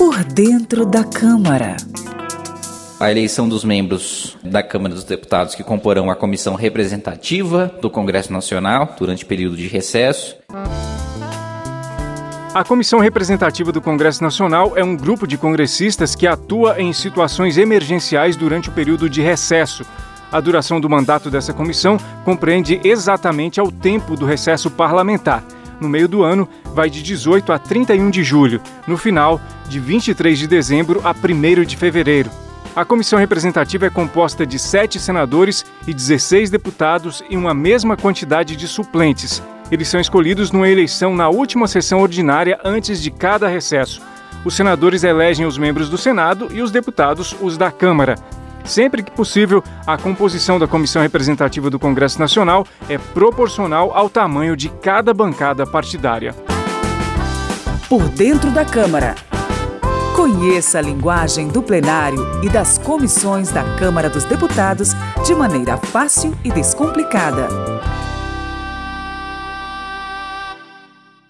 Por dentro da Câmara. A eleição dos membros da Câmara dos Deputados que comporão a comissão representativa do Congresso Nacional durante o período de recesso. A Comissão Representativa do Congresso Nacional é um grupo de congressistas que atua em situações emergenciais durante o período de recesso. A duração do mandato dessa comissão compreende exatamente ao tempo do recesso parlamentar. No meio do ano, vai de 18 a 31 de julho, no final, de 23 de dezembro a 1 de fevereiro. A comissão representativa é composta de sete senadores e 16 deputados e uma mesma quantidade de suplentes. Eles são escolhidos numa eleição na última sessão ordinária antes de cada recesso. Os senadores elegem os membros do Senado e os deputados os da Câmara. Sempre que possível, a composição da Comissão Representativa do Congresso Nacional é proporcional ao tamanho de cada bancada partidária. Por dentro da Câmara. Conheça a linguagem do plenário e das comissões da Câmara dos Deputados de maneira fácil e descomplicada.